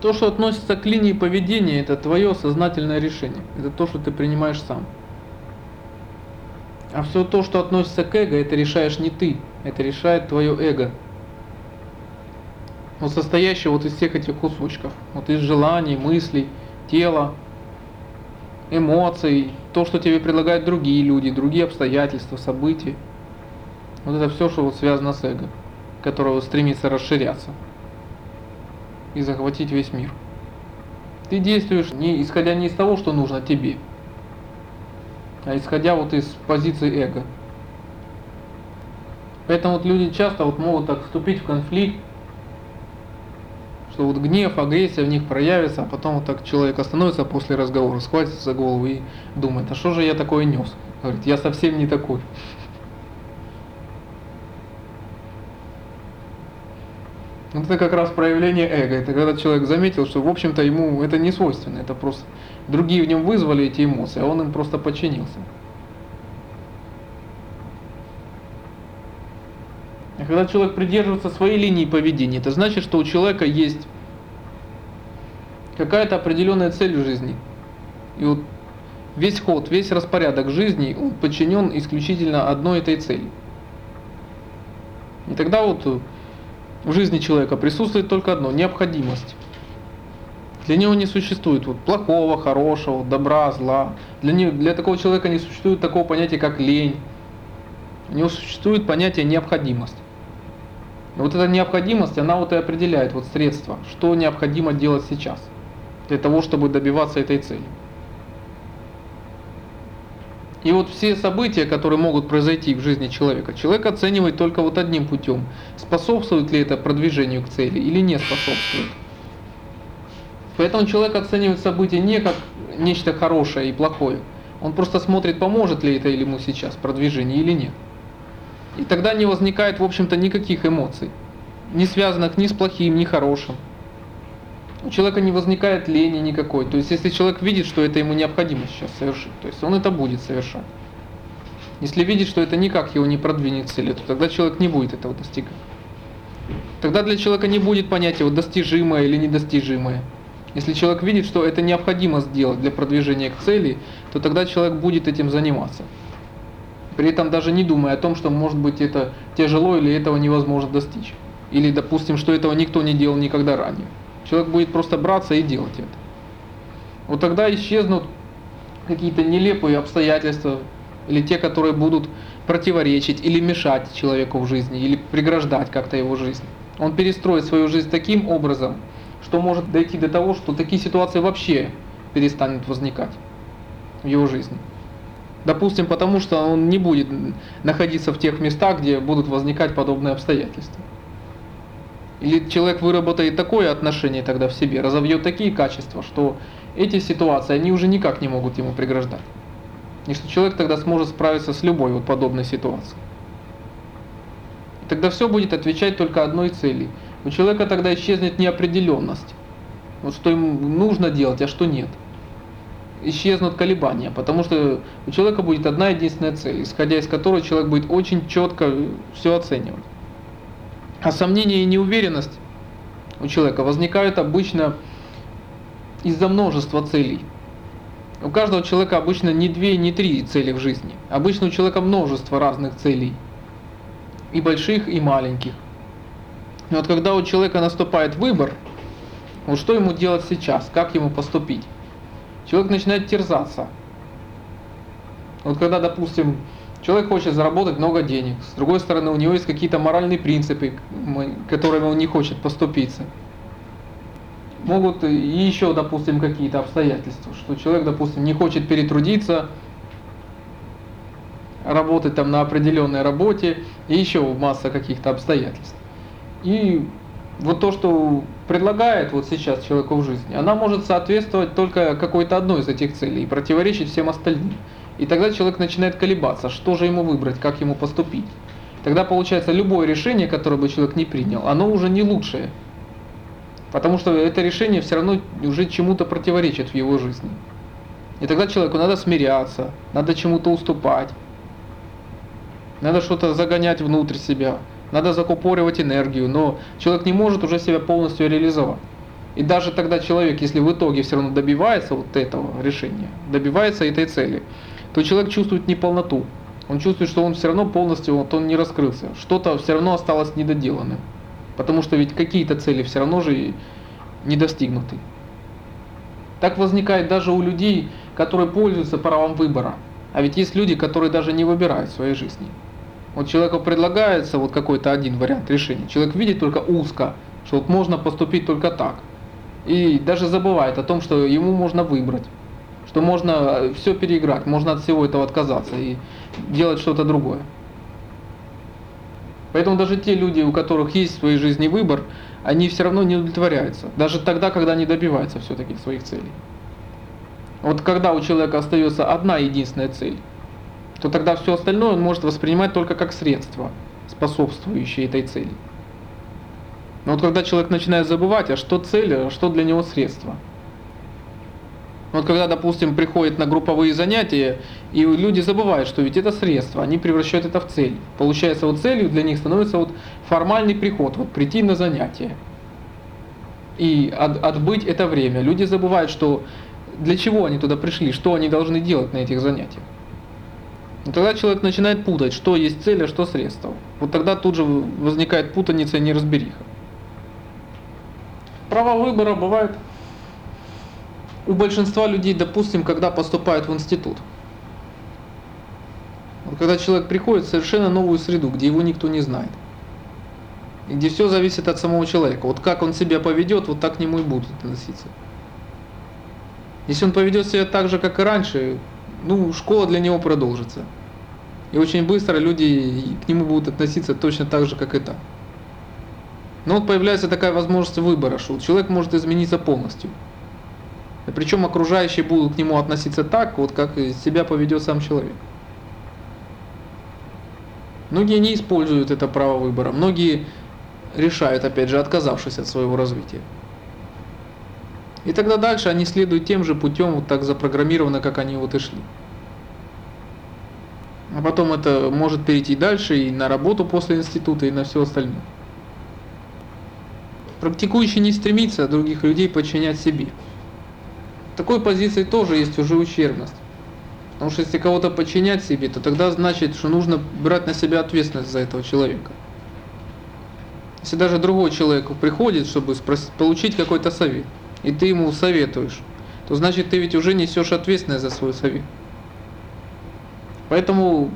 То, что относится к линии поведения, это твое сознательное решение. Это то, что ты принимаешь сам. А все то, что относится к эго, это решаешь не ты, это решает твое эго. Вот состоящее вот из всех этих кусочков, вот из желаний, мыслей, тела, эмоций, то, что тебе предлагают другие люди, другие обстоятельства, события. Вот это все, что вот связано с эго, которое стремится расширяться и захватить весь мир. Ты действуешь не исходя не из того, что нужно тебе, а исходя вот из позиции эго. Поэтому вот люди часто вот могут так вступить в конфликт, что вот гнев, агрессия в них проявится, а потом вот так человек остановится после разговора, схватится за голову и думает, а что же я такое нес? Говорит, я совсем не такой. Это как раз проявление эго. Это когда человек заметил, что в общем-то ему это не свойственно, это просто другие в нем вызвали эти эмоции, а он им просто подчинился. А когда человек придерживается своей линии поведения, это значит, что у человека есть какая-то определенная цель в жизни. И вот весь ход, весь распорядок жизни, он подчинен исключительно одной этой цели. И тогда вот в жизни человека присутствует только одно – необходимость. Для него не существует вот плохого, хорошего, добра, зла. Для, него, для такого человека не существует такого понятия, как лень. У него существует понятие необходимость. И вот эта необходимость, она вот и определяет вот средства, что необходимо делать сейчас для того, чтобы добиваться этой цели. И вот все события, которые могут произойти в жизни человека, человек оценивает только вот одним путем. Способствует ли это продвижению к цели или не способствует. Поэтому человек оценивает события не как нечто хорошее и плохое. Он просто смотрит, поможет ли это ему сейчас продвижение или нет. И тогда не возникает, в общем-то, никаких эмоций, не связанных ни с плохим, ни хорошим у человека не возникает лени никакой. То есть, если человек видит, что это ему необходимо сейчас совершить, то есть он это будет совершать. Если видит, что это никак его не продвинет цели, то тогда человек не будет этого достигать. Тогда для человека не будет понятия вот достижимое или недостижимое. Если человек видит, что это необходимо сделать для продвижения к цели, то тогда человек будет этим заниматься. При этом даже не думая о том, что может быть это тяжело или этого невозможно достичь. Или допустим, что этого никто не делал никогда ранее. Человек будет просто браться и делать это. Вот тогда исчезнут какие-то нелепые обстоятельства, или те, которые будут противоречить или мешать человеку в жизни, или преграждать как-то его жизнь. Он перестроит свою жизнь таким образом, что может дойти до того, что такие ситуации вообще перестанут возникать в его жизни. Допустим, потому что он не будет находиться в тех местах, где будут возникать подобные обстоятельства. Или человек выработает такое отношение тогда в себе, разовьет такие качества, что эти ситуации, они уже никак не могут ему преграждать. И что человек тогда сможет справиться с любой вот подобной ситуацией. И тогда все будет отвечать только одной цели. У человека тогда исчезнет неопределенность. Вот что ему нужно делать, а что нет. Исчезнут колебания, потому что у человека будет одна единственная цель, исходя из которой человек будет очень четко все оценивать. А сомнения и неуверенность у человека возникают обычно из-за множества целей. У каждого человека обычно не две, не три цели в жизни. Обычно у человека множество разных целей. И больших, и маленьких. И вот когда у человека наступает выбор, вот что ему делать сейчас, как ему поступить, человек начинает терзаться. Вот когда, допустим, Человек хочет заработать много денег. С другой стороны, у него есть какие-то моральные принципы, которыми он не хочет поступиться. Могут и еще, допустим, какие-то обстоятельства, что человек, допустим, не хочет перетрудиться, работать там на определенной работе, и еще масса каких-то обстоятельств. И вот то, что предлагает вот сейчас человеку в жизни, она может соответствовать только какой-то одной из этих целей и противоречить всем остальным. И тогда человек начинает колебаться, что же ему выбрать, как ему поступить. Тогда получается любое решение, которое бы человек не принял, оно уже не лучшее. Потому что это решение все равно уже чему-то противоречит в его жизни. И тогда человеку надо смиряться, надо чему-то уступать, надо что-то загонять внутрь себя, надо закупоривать энергию, но человек не может уже себя полностью реализовать. И даже тогда человек, если в итоге все равно добивается вот этого решения, добивается этой цели, то человек чувствует неполноту. Он чувствует, что он все равно полностью, вот он не раскрылся. Что-то все равно осталось недоделанным. Потому что ведь какие-то цели все равно же не достигнуты. Так возникает даже у людей, которые пользуются правом выбора. А ведь есть люди, которые даже не выбирают в своей жизни. Вот человеку предлагается вот какой-то один вариант решения. Человек видит только узко, что вот можно поступить только так. И даже забывает о том, что ему можно выбрать. Что можно все переиграть, можно от всего этого отказаться и делать что-то другое. Поэтому даже те люди, у которых есть в своей жизни выбор, они все равно не удовлетворяются. Даже тогда, когда они добиваются все-таки своих целей. Вот когда у человека остается одна единственная цель, то тогда все остальное он может воспринимать только как средство, способствующее этой цели. Но вот когда человек начинает забывать, а что цель, а что для него средство. Вот когда, допустим, приходят на групповые занятия, и люди забывают, что ведь это средство, они превращают это в цель. Получается, вот целью для них становится вот формальный приход, вот прийти на занятие. И от, отбыть это время. Люди забывают, что для чего они туда пришли, что они должны делать на этих занятиях. И тогда человек начинает путать, что есть цель, а что средство. Вот тогда тут же возникает путаница и неразбериха. Право выбора бывает у большинства людей, допустим, когда поступают в институт. Когда человек приходит в совершенно новую среду, где его никто не знает. И где все зависит от самого человека. Вот как он себя поведет, вот так к нему и будут относиться. Если он поведет себя так же, как и раньше, ну, школа для него продолжится. И очень быстро люди к нему будут относиться точно так же, как и там. Но вот появляется такая возможность выбора, что человек может измениться полностью. Причем окружающие будут к нему относиться так, вот как себя поведет сам человек. Многие не используют это право выбора, многие решают, опять же, отказавшись от своего развития. И тогда дальше они следуют тем же путем, вот так запрограммировано, как они вот и шли. А потом это может перейти дальше и на работу после института, и на все остальное. Практикующий не стремится других людей подчинять себе. Такой позиции тоже есть уже ущербность. Потому что если кого-то подчинять себе, то тогда значит, что нужно брать на себя ответственность за этого человека. Если даже другой человек приходит, чтобы спросить, получить какой-то совет, и ты ему советуешь, то значит ты ведь уже несешь ответственность за свой совет. Поэтому,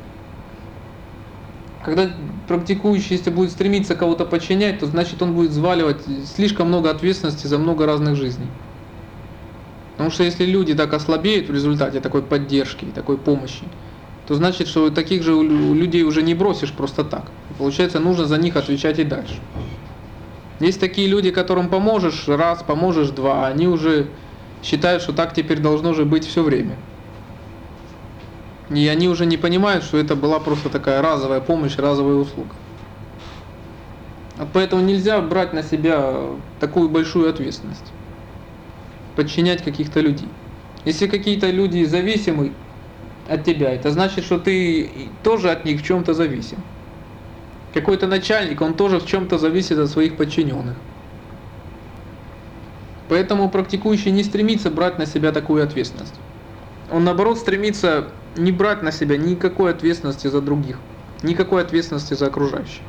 когда практикующий, если будет стремиться кого-то подчинять, то значит он будет взваливать слишком много ответственности за много разных жизней. Потому что если люди так ослабеют в результате такой поддержки, такой помощи, то значит, что таких же людей уже не бросишь просто так. Получается, нужно за них отвечать и дальше. Есть такие люди, которым поможешь раз, поможешь два, они уже считают, что так теперь должно же быть все время. И они уже не понимают, что это была просто такая разовая помощь, разовая услуга. А поэтому нельзя брать на себя такую большую ответственность. Подчинять каких-то людей. Если какие-то люди зависимы от тебя, это значит, что ты тоже от них в чем-то зависим. Какой-то начальник, он тоже в чем-то зависит от своих подчиненных. Поэтому практикующий не стремится брать на себя такую ответственность. Он наоборот стремится не брать на себя никакой ответственности за других, никакой ответственности за окружающих.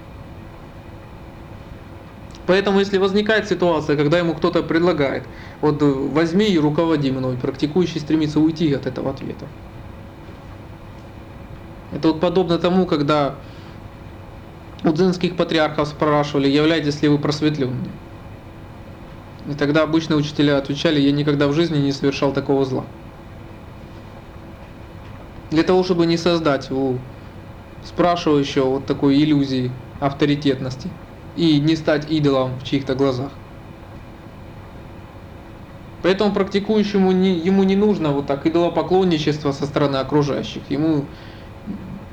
Поэтому, если возникает ситуация, когда ему кто-то предлагает, вот возьми и руководи мной, практикующий стремится уйти от этого ответа. Это вот подобно тому, когда у дзенских патриархов спрашивали, являетесь ли вы просветленными. И тогда обычные учителя отвечали, я никогда в жизни не совершал такого зла. Для того, чтобы не создать у спрашивающего вот такой иллюзии авторитетности и не стать идолом в чьих-то глазах. Поэтому практикующему не, ему не нужно вот так идолопоклонничество со стороны окружающих. Ему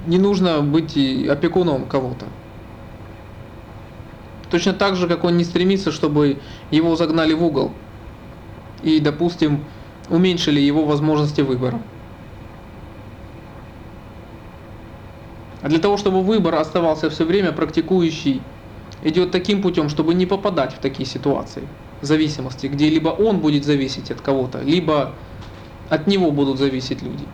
не нужно быть опекуном кого-то. Точно так же, как он не стремится, чтобы его загнали в угол и, допустим, уменьшили его возможности выбора. А для того, чтобы выбор оставался все время практикующий, идет таким путем, чтобы не попадать в такие ситуации. зависимости, где либо он будет зависеть от кого-то, либо от него будут зависеть люди.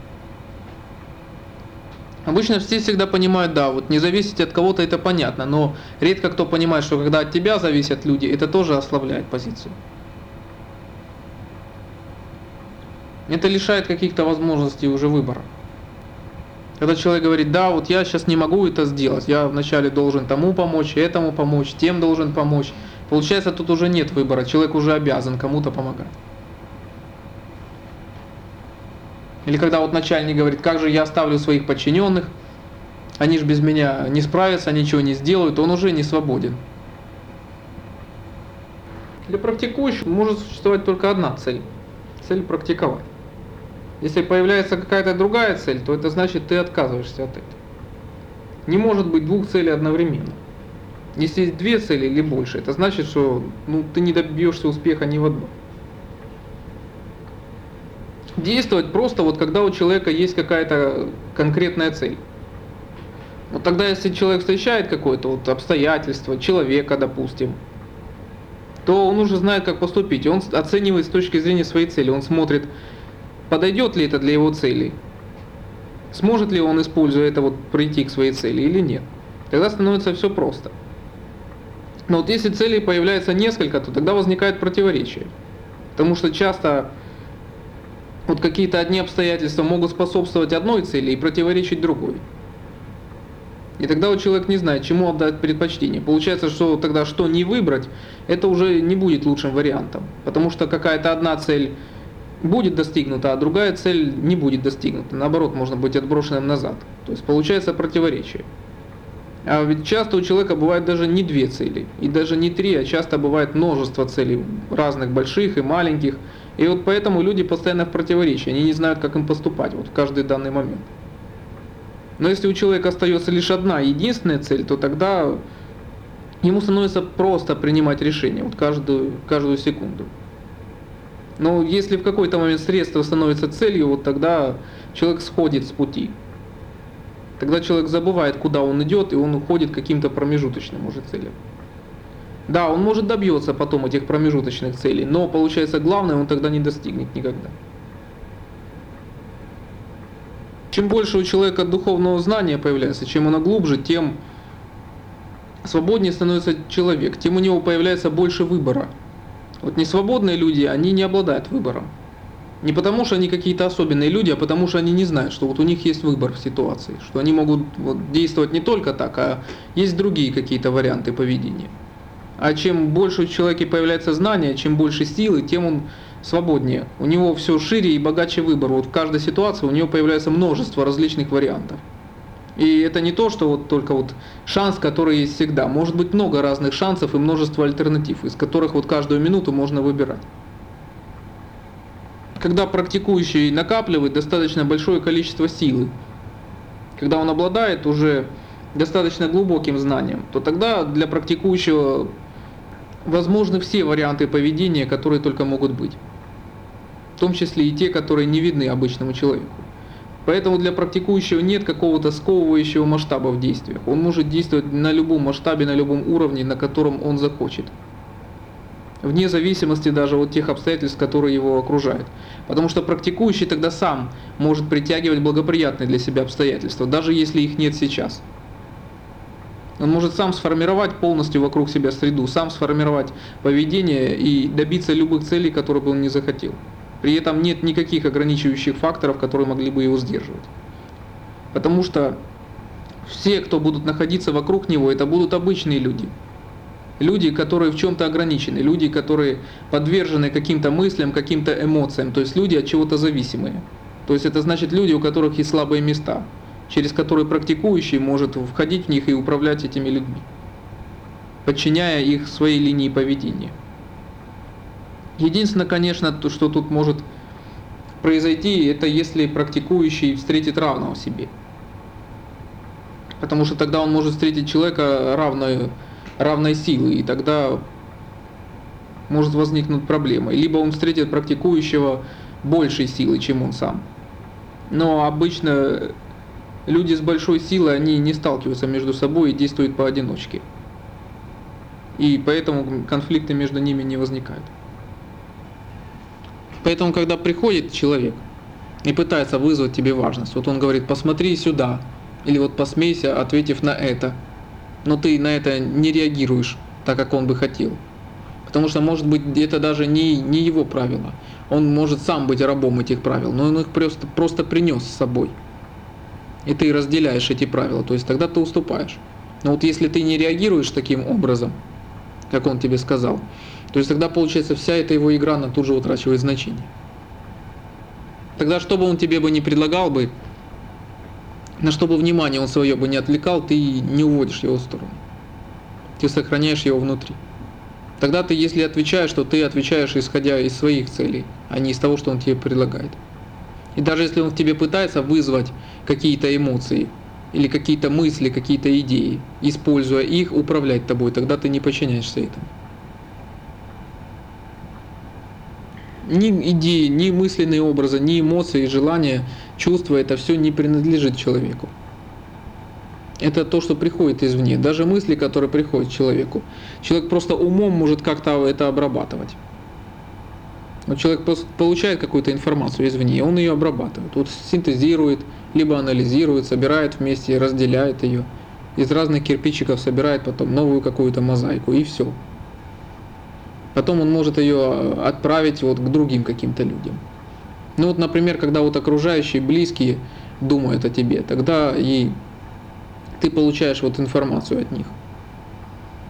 Обычно все всегда понимают, да, вот не зависеть от кого-то это понятно, но редко кто понимает, что когда от тебя зависят люди, это тоже ослабляет позицию. Это лишает каких-то возможностей уже выбора. Когда человек говорит, да, вот я сейчас не могу это сделать, я вначале должен тому помочь, этому помочь, тем должен помочь. Получается, тут уже нет выбора, человек уже обязан кому-то помогать. Или когда вот начальник говорит, как же я оставлю своих подчиненных, они же без меня не справятся, ничего не сделают, он уже не свободен. Для практикующих может существовать только одна цель. Цель практиковать. Если появляется какая-то другая цель, то это значит, ты отказываешься от этого. Не может быть двух целей одновременно. Если есть две цели или больше, это значит, что ну, ты не добьешься успеха ни в одном. Действовать просто вот когда у человека есть какая-то конкретная цель. Вот тогда, если человек встречает какое-то вот обстоятельство, человека, допустим, то он уже знает, как поступить. Он оценивает с точки зрения своей цели. Он смотрит, подойдет ли это для его цели, сможет ли он, используя это, вот прийти к своей цели или нет. Тогда становится все просто. Но вот если целей появляется несколько, то тогда возникает противоречие. Потому что часто вот какие-то одни обстоятельства могут способствовать одной цели и противоречить другой. И тогда вот человек не знает, чему отдать предпочтение. Получается, что тогда что не выбрать, это уже не будет лучшим вариантом. Потому что какая-то одна цель будет достигнута, а другая цель не будет достигнута. Наоборот, можно быть отброшенным назад. То есть получается противоречие. А ведь часто у человека бывает даже не две цели, и даже не три, а часто бывает множество целей, разных больших и маленьких. И вот поэтому люди постоянно в противоречии, они не знают, как им поступать вот в каждый данный момент. Но если у человека остается лишь одна единственная цель, то тогда ему становится просто принимать решения вот каждую, каждую секунду. Но если в какой-то момент средство становится целью, вот тогда человек сходит с пути. Тогда человек забывает, куда он идет, и он уходит к каким-то промежуточным уже целям. Да, он может добьется потом этих промежуточных целей, но получается главное он тогда не достигнет никогда. Чем больше у человека духовного знания появляется, чем оно глубже, тем свободнее становится человек, тем у него появляется больше выбора. Вот несвободные люди, они не обладают выбором. Не потому, что они какие-то особенные люди, а потому, что они не знают, что вот у них есть выбор в ситуации, что они могут вот действовать не только так, а есть другие какие-то варианты поведения. А чем больше у человека появляется знания, чем больше силы, тем он свободнее. У него все шире и богаче выбор. Вот в каждой ситуации у него появляется множество различных вариантов. И это не то, что вот только вот шанс, который есть всегда. Может быть много разных шансов и множество альтернатив, из которых вот каждую минуту можно выбирать. Когда практикующий накапливает достаточно большое количество силы, когда он обладает уже достаточно глубоким знанием, то тогда для практикующего возможны все варианты поведения, которые только могут быть. В том числе и те, которые не видны обычному человеку. Поэтому для практикующего нет какого-то сковывающего масштаба в действиях. Он может действовать на любом масштабе, на любом уровне, на котором он захочет. Вне зависимости даже от тех обстоятельств, которые его окружают. Потому что практикующий тогда сам может притягивать благоприятные для себя обстоятельства, даже если их нет сейчас. Он может сам сформировать полностью вокруг себя среду, сам сформировать поведение и добиться любых целей, которые бы он не захотел. При этом нет никаких ограничивающих факторов, которые могли бы его сдерживать. Потому что все, кто будут находиться вокруг него, это будут обычные люди. Люди, которые в чем-то ограничены, люди, которые подвержены каким-то мыслям, каким-то эмоциям, то есть люди от чего-то зависимые. То есть это значит люди, у которых есть слабые места через который практикующий может входить в них и управлять этими людьми, подчиняя их своей линии поведения. Единственное, конечно, то, что тут может произойти, это если практикующий встретит равного себе. Потому что тогда он может встретить человека равной, равной силы, и тогда может возникнуть проблема. Либо он встретит практикующего большей силы, чем он сам. Но обычно люди с большой силой, они не сталкиваются между собой и действуют поодиночке. И поэтому конфликты между ними не возникают. Поэтому, когда приходит человек и пытается вызвать тебе важность, вот он говорит, посмотри сюда, или вот посмейся, ответив на это, но ты на это не реагируешь так, как он бы хотел. Потому что, может быть, это даже не, не его правило. Он может сам быть рабом этих правил, но он их просто, просто принес с собой. И ты разделяешь эти правила, то есть тогда ты уступаешь. Но вот если ты не реагируешь таким образом, как он тебе сказал, то есть тогда получается вся эта его игра, она тут же утрачивает значение. Тогда что бы он тебе бы не предлагал бы, на что бы внимание он свое бы не отвлекал, ты не уводишь его в сторону. Ты сохраняешь его внутри. Тогда ты, если отвечаешь, то ты отвечаешь исходя из своих целей, а не из того, что он тебе предлагает. И даже если он в тебе пытается вызвать какие-то эмоции, или какие-то мысли, какие-то идеи, используя их, управлять тобой, тогда ты не подчиняешься этому. Ни идеи, ни мысленные образы, ни эмоции, желания, чувства, это все не принадлежит человеку. Это то, что приходит извне. Даже мысли, которые приходят человеку. Человек просто умом может как-то это обрабатывать. Вот человек получает какую-то информацию извне, он ее обрабатывает, вот синтезирует, либо анализирует, собирает вместе, разделяет ее. Из разных кирпичиков собирает потом новую какую-то мозаику и все. Потом он может ее отправить вот к другим каким-то людям. Ну вот, например, когда вот окружающие, близкие думают о тебе, тогда и ты получаешь вот информацию от них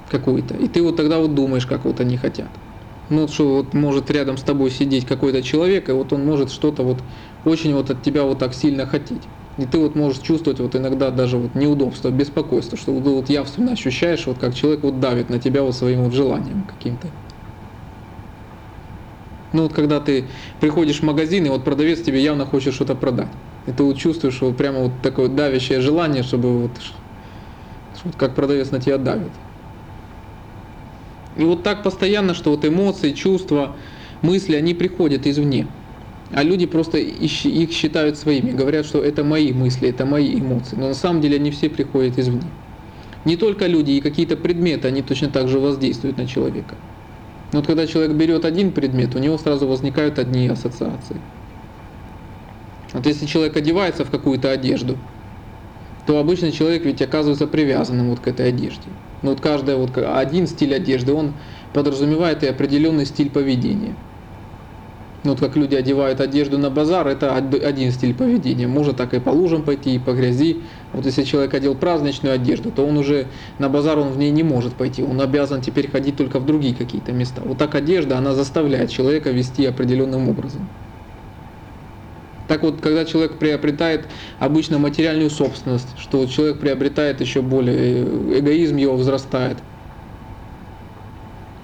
какую-то. И ты вот тогда вот думаешь, как вот они хотят. Ну, что вот может рядом с тобой сидеть какой-то человек, и вот он может что-то вот очень вот от тебя вот так сильно хотеть. И ты вот можешь чувствовать вот иногда даже вот неудобство, беспокойство, что ты вот явственно ощущаешь, вот как человек вот давит на тебя вот своим вот желанием каким-то. Ну вот когда ты приходишь в магазин, и вот продавец тебе явно хочет что-то продать. И ты вот чувствуешь вот прямо вот такое давящее желание, чтобы вот, вот как продавец на тебя давит. И вот так постоянно, что вот эмоции, чувства, мысли, они приходят извне. А люди просто их считают своими, говорят, что это мои мысли, это мои эмоции. Но на самом деле они все приходят извне. Не только люди и какие-то предметы, они точно так же воздействуют на человека. Но вот когда человек берет один предмет, у него сразу возникают одни ассоциации. Вот если человек одевается в какую-то одежду, то обычно человек ведь оказывается привязанным вот к этой одежде. Но вот каждый вот один стиль одежды, он подразумевает и определенный стиль поведения. Ну, вот как люди одевают одежду на базар, это один стиль поведения. Можно так и по лужам пойти, и по грязи. Вот если человек одел праздничную одежду, то он уже на базар он в ней не может пойти. Он обязан теперь ходить только в другие какие-то места. Вот так одежда, она заставляет человека вести определенным образом. Так вот, когда человек приобретает обычно материальную собственность, что человек приобретает еще более, э, эгоизм его возрастает –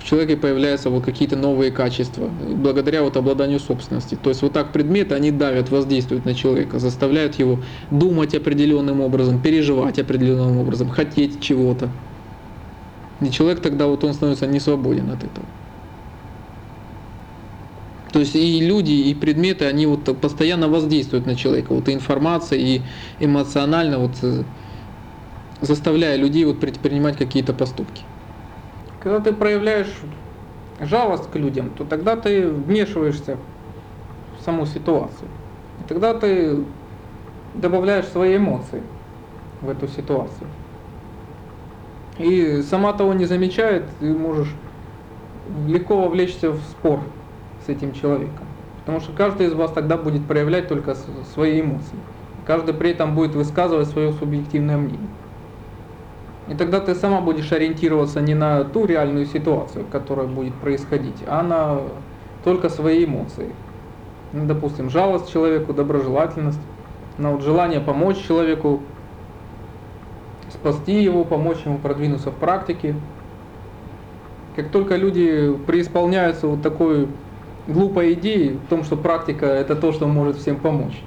в человеке появляются вот какие-то новые качества, благодаря вот обладанию собственности. То есть вот так предметы, они давят, воздействуют на человека, заставляют его думать определенным образом, переживать определенным образом, хотеть чего-то. И человек тогда вот он становится не свободен от этого. То есть и люди, и предметы, они вот постоянно воздействуют на человека. Вот информация, и эмоционально вот э, заставляя людей вот предпринимать какие-то поступки. Когда ты проявляешь жалость к людям, то тогда ты вмешиваешься в саму ситуацию. И тогда ты добавляешь свои эмоции в эту ситуацию. И сама того не замечает, ты можешь легко вовлечься в спор с этим человеком. Потому что каждый из вас тогда будет проявлять только свои эмоции. Каждый при этом будет высказывать свое субъективное мнение. И тогда ты сама будешь ориентироваться не на ту реальную ситуацию, которая будет происходить, а на только свои эмоции. Ну, допустим, жалость человеку, доброжелательность, на вот желание помочь человеку, спасти его, помочь ему продвинуться в практике. Как только люди преисполняются вот такой глупой идеей в том, что практика это то, что может всем помочь,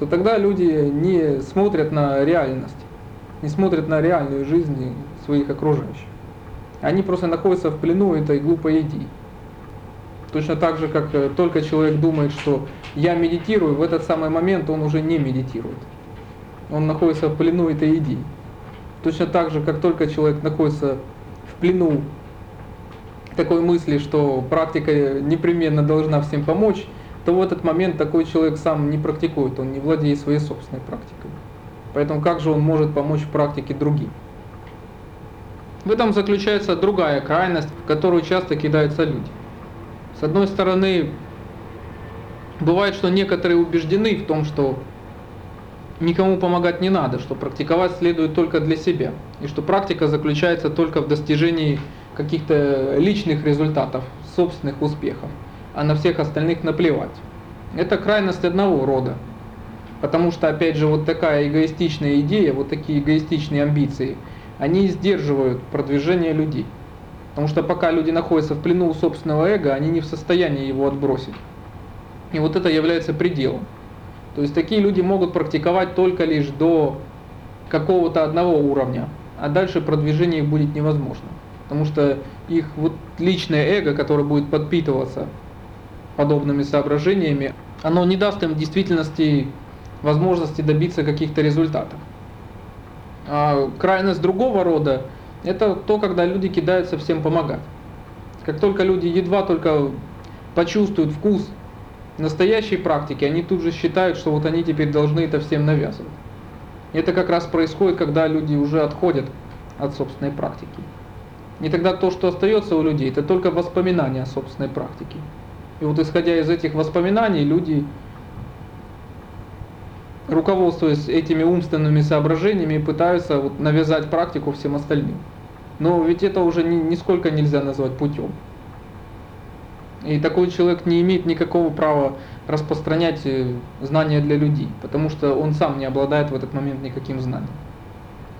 то тогда люди не смотрят на реальность не смотрят на реальную жизнь своих окружающих. Они просто находятся в плену этой глупой идеи. Точно так же, как э, только человек думает, что я медитирую, в этот самый момент он уже не медитирует. Он находится в плену этой идеи. Точно так же, как только человек находится в плену такой мысли, что практика непременно должна всем помочь, то в этот момент такой человек сам не практикует, он не владеет своей собственной практикой. Поэтому как же он может помочь в практике другим? В этом заключается другая крайность, в которую часто кидаются люди. С одной стороны, бывает, что некоторые убеждены в том, что никому помогать не надо, что практиковать следует только для себя, и что практика заключается только в достижении каких-то личных результатов, собственных успехов, а на всех остальных наплевать. Это крайность одного рода. Потому что, опять же, вот такая эгоистичная идея, вот такие эгоистичные амбиции, они сдерживают продвижение людей. Потому что пока люди находятся в плену у собственного эго, они не в состоянии его отбросить. И вот это является пределом. То есть такие люди могут практиковать только лишь до какого-то одного уровня, а дальше продвижение их будет невозможно. Потому что их вот личное эго, которое будет подпитываться подобными соображениями, оно не даст им в действительности возможности добиться каких-то результатов. А крайность другого рода – это то, когда люди кидаются всем помогать. Как только люди едва только почувствуют вкус настоящей практики, они тут же считают, что вот они теперь должны это всем навязывать. Это как раз происходит, когда люди уже отходят от собственной практики. И тогда то, что остается у людей, это только воспоминания о собственной практике. И вот исходя из этих воспоминаний, люди, руководствуясь этими умственными соображениями, пытаются вот навязать практику всем остальным. Но ведь это уже ни, нисколько нельзя назвать путем. И такой человек не имеет никакого права распространять э, знания для людей, потому что он сам не обладает в этот момент никаким знанием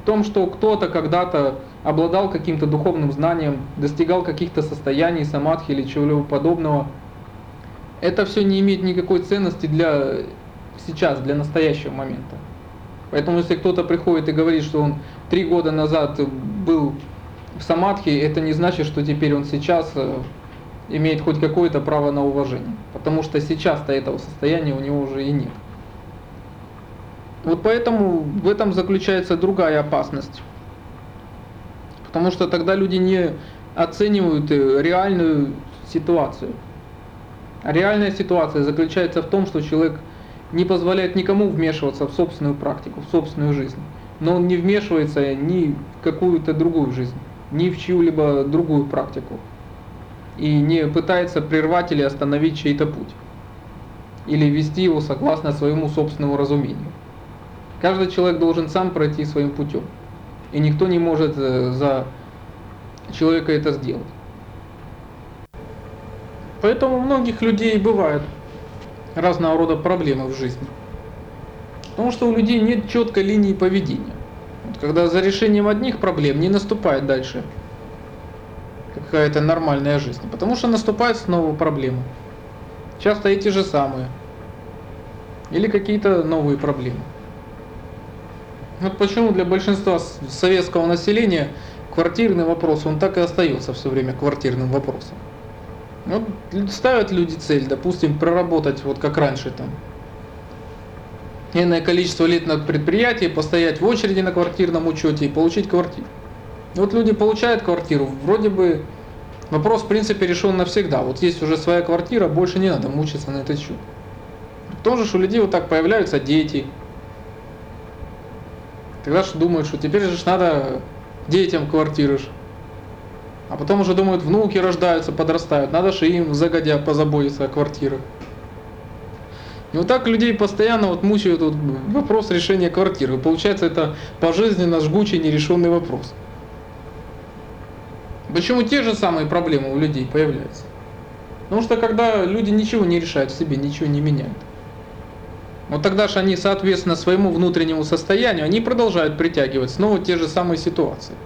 том, что кто-то когда-то обладал каким-то духовным знанием, достигал каких-то состояний, самадхи или чего-либо подобного, это все не имеет никакой ценности для сейчас, для настоящего момента. Поэтому если кто-то приходит и говорит, что он три года назад был в самадхи, это не значит, что теперь он сейчас э, имеет хоть какое-то право на уважение. Потому что сейчас-то этого состояния у него уже и нет. Вот поэтому в этом заключается другая опасность. Потому что тогда люди не оценивают э, реальную ситуацию. Реальная ситуация заключается в том, что человек не позволяет никому вмешиваться в собственную практику, в собственную жизнь. Но он не вмешивается ни в какую-то другую жизнь, ни в чью-либо другую практику. И не пытается прервать или остановить чей-то путь. Или вести его согласно своему собственному разумению. Каждый человек должен сам пройти своим путем. И никто не может э, за человека это сделать. Поэтому у многих людей бывают разного рода проблемы в жизни. Потому что у людей нет четкой линии поведения. Вот когда за решением одних проблем не наступает дальше какая-то нормальная жизнь. Потому что наступают снова проблемы. Часто эти же самые. Или какие-то новые проблемы. Вот почему для большинства советского населения квартирный вопрос, он так и остается все время квартирным вопросом. Вот ставят люди цель, допустим, проработать вот как раньше там энное количество лет на предприятии, постоять в очереди на квартирном учете и получить квартиру. Вот люди получают квартиру, вроде бы вопрос в принципе решен навсегда. Вот есть уже своя квартира, больше не надо мучиться на этот счет. Тоже, что у людей вот так появляются дети, Тогда же думают, что теперь же надо детям квартиры. А потом уже думают, внуки рождаются, подрастают, надо же им загодя позаботиться о квартирах. И вот так людей постоянно вот мучают вот вопрос решения квартиры. Получается, это пожизненно жгучий нерешенный вопрос. Почему те же самые проблемы у людей появляются? Потому что когда люди ничего не решают в себе, ничего не меняют. Вот тогда же они, соответственно, своему внутреннему состоянию, они продолжают притягивать снова те же самые ситуации.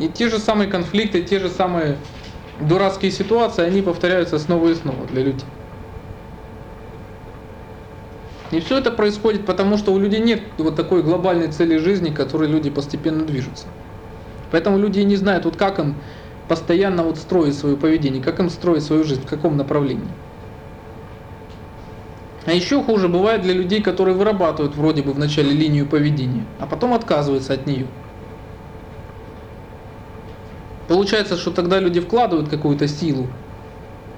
И те же самые конфликты, те же самые дурацкие ситуации, они повторяются снова и снова для людей. И все это происходит потому, что у людей нет вот такой глобальной цели жизни, к которой люди постепенно движутся. Поэтому люди не знают, вот как им постоянно вот строить свое поведение, как им строить свою жизнь, в каком направлении. А еще хуже бывает для людей, которые вырабатывают вроде бы в начале линию поведения, а потом отказываются от нее. Получается, что тогда люди вкладывают какую-то силу,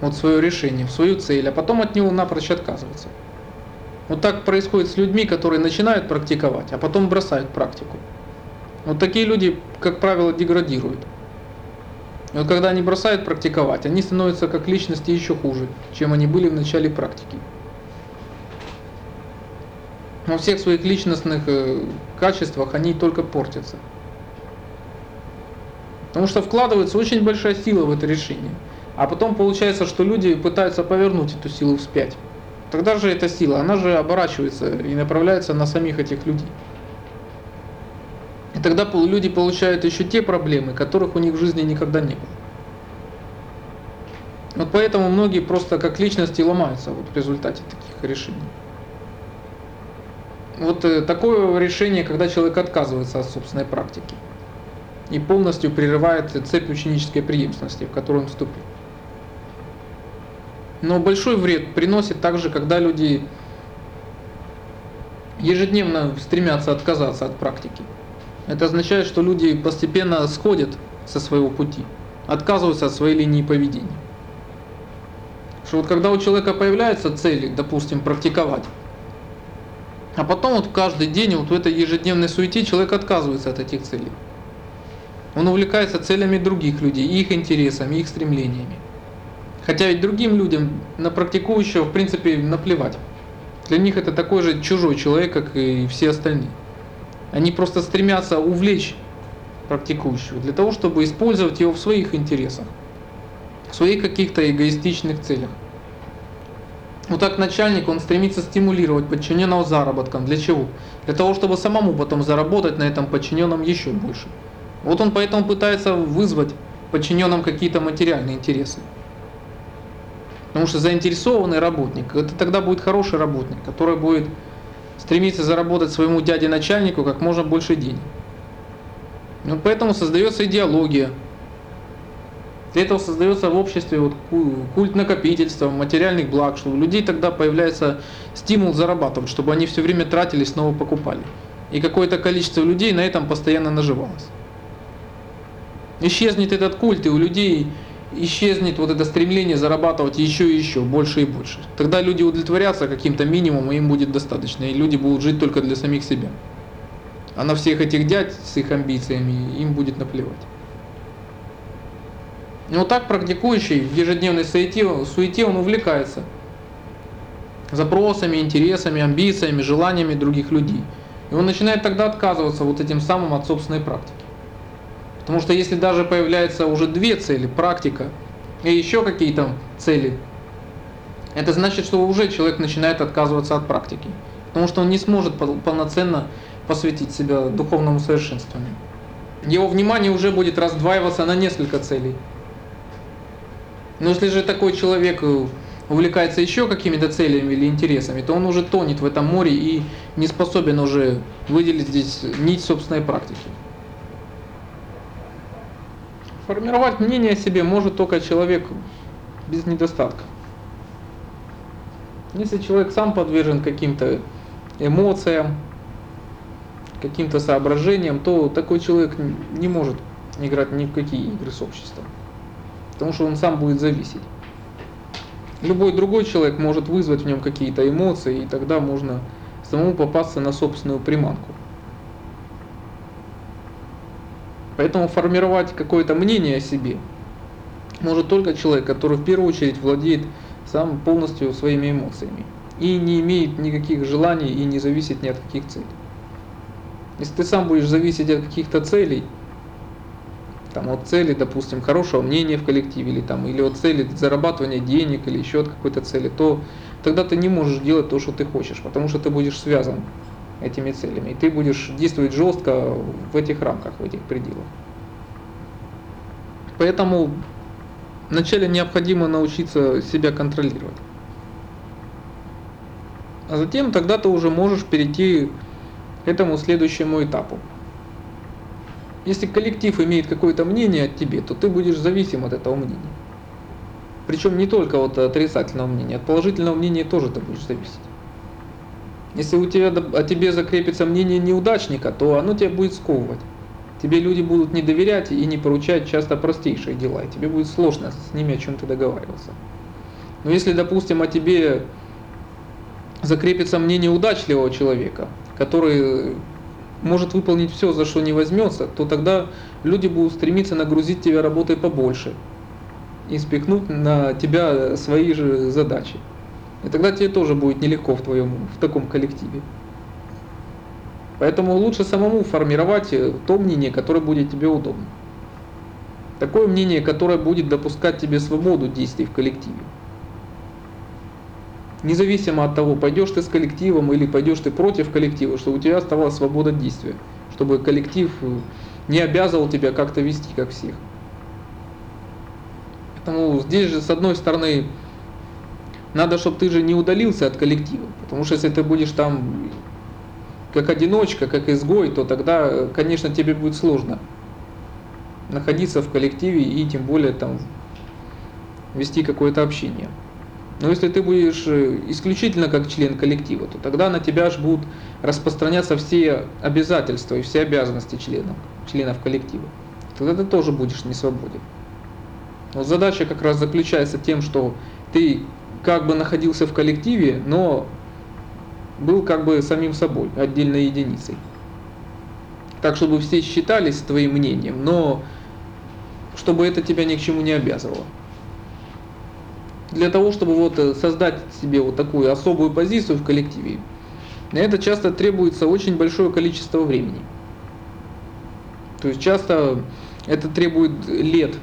вот свое решение, в свою цель, а потом от него напрочь отказываются. Вот так происходит с людьми, которые начинают практиковать, а потом бросают практику. Вот такие люди, как правило, деградируют. И вот когда они бросают практиковать, они становятся как личности еще хуже, чем они были в начале практики. Во всех своих личностных э, качествах они только портятся. Потому что вкладывается очень большая сила в это решение. А потом получается, что люди пытаются повернуть эту силу вспять. Тогда же эта сила, она же оборачивается и направляется на самих этих людей. И тогда люди получают еще те проблемы, которых у них в жизни никогда не было. Вот поэтому многие просто как личности ломаются вот в результате таких решений. Вот э, такое решение, когда человек отказывается от собственной практики и полностью прерывает цепь ученической преемственности, в которую он вступил. Но большой вред приносит также, когда люди ежедневно стремятся отказаться от практики. Это означает, что люди постепенно сходят со своего пути, отказываются от своей линии поведения. Что вот когда у человека появляются цели, допустим, практиковать, а потом вот каждый день вот в этой ежедневной суете человек отказывается от этих целей. Он увлекается целями других людей, их интересами, их стремлениями. Хотя ведь другим людям на практикующего в принципе наплевать. Для них это такой же чужой человек, как и все остальные. Они просто стремятся увлечь практикующего для того, чтобы использовать его в своих интересах, в своих каких-то эгоистичных целях. Вот так начальник, он стремится стимулировать подчиненного заработком. Для чего? Для того, чтобы самому потом заработать на этом подчиненном еще больше. Вот он поэтому пытается вызвать подчиненным какие-то материальные интересы. Потому что заинтересованный работник, это тогда будет хороший работник, который будет стремиться заработать своему дяде-начальнику как можно больше денег. Ну, поэтому создается идеология. Для этого создается в обществе вот культ накопительства, материальных благ, что у людей тогда появляется стимул зарабатывать, чтобы они все время тратили, снова покупали. И какое-то количество людей на этом постоянно наживалось. Исчезнет этот культ, и у людей исчезнет вот это стремление зарабатывать еще и еще, больше и больше. Тогда люди удовлетворятся каким-то минимумом, и им будет достаточно, и люди будут жить только для самих себя. А на всех этих дядь с их амбициями им будет наплевать. Вот так практикующий в ежедневной суете, суете он увлекается запросами, интересами, амбициями, желаниями других людей. И он начинает тогда отказываться вот этим самым от собственной практики. Потому что если даже появляются уже две цели, практика и еще какие-то цели, это значит, что уже человек начинает отказываться от практики. Потому что он не сможет полноценно посвятить себя духовному совершенствованию. Его внимание уже будет раздваиваться на несколько целей. Но если же такой человек увлекается еще какими-то целями или интересами, то он уже тонет в этом море и не способен уже выделить здесь нить собственной практики. Формировать мнение о себе может только человек без недостатков. Если человек сам подвержен каким-то эмоциям, каким-то соображениям, то такой человек не может играть ни в какие игры с обществом. Потому что он сам будет зависеть. Любой другой человек может вызвать в нем какие-то эмоции, и тогда можно самому попасться на собственную приманку. Поэтому формировать какое-то мнение о себе может только человек, который в первую очередь владеет сам полностью своими эмоциями и не имеет никаких желаний и не зависит ни от каких целей. Если ты сам будешь зависеть от каких-то целей, там от цели, допустим, хорошего мнения в коллективе или там или от цели зарабатывания денег или еще от какой-то цели, то тогда ты не можешь делать то, что ты хочешь, потому что ты будешь связан этими целями. И ты будешь действовать жестко в этих рамках, в этих пределах. Поэтому вначале необходимо научиться себя контролировать. А затем тогда ты уже можешь перейти к этому следующему этапу. Если коллектив имеет какое-то мнение о тебе, то ты будешь зависим от этого мнения. Причем не только от отрицательного мнения, от положительного мнения тоже ты будешь зависеть. Если у тебя о тебе закрепится мнение неудачника, то оно тебя будет сковывать. Тебе люди будут не доверять и не поручать часто простейшие дела, и тебе будет сложно с ними о чем-то договариваться. Но если, допустим, о тебе закрепится мнение удачливого человека, который может выполнить все, за что не возьмется, то тогда люди будут стремиться нагрузить тебя работой побольше и спихнуть на тебя свои же задачи. И тогда тебе тоже будет нелегко в твоем, в таком коллективе. Поэтому лучше самому формировать то мнение, которое будет тебе удобно. Такое мнение, которое будет допускать тебе свободу действий в коллективе. Независимо от того, пойдешь ты с коллективом или пойдешь ты против коллектива, чтобы у тебя оставалась свобода действия, чтобы коллектив не обязывал тебя как-то вести, как всех. Поэтому здесь же, с одной стороны, надо, чтобы ты же не удалился от коллектива. Потому что если ты будешь там как одиночка, как изгой, то тогда, конечно, тебе будет сложно находиться в коллективе и тем более там вести какое-то общение. Но если ты будешь э, исключительно как член коллектива, то тогда на тебя же будут распространяться все обязательства и все обязанности членов, членов коллектива. Тогда ты тоже будешь не свободен. Но задача как раз заключается тем, что ты как бы находился в коллективе, но был как бы самим собой, отдельной единицей. Так, чтобы все считались твоим мнением, но чтобы это тебя ни к чему не обязывало. Для того, чтобы вот э, создать себе вот такую особую позицию в коллективе, на это часто требуется очень большое количество времени. То есть часто это требует лет,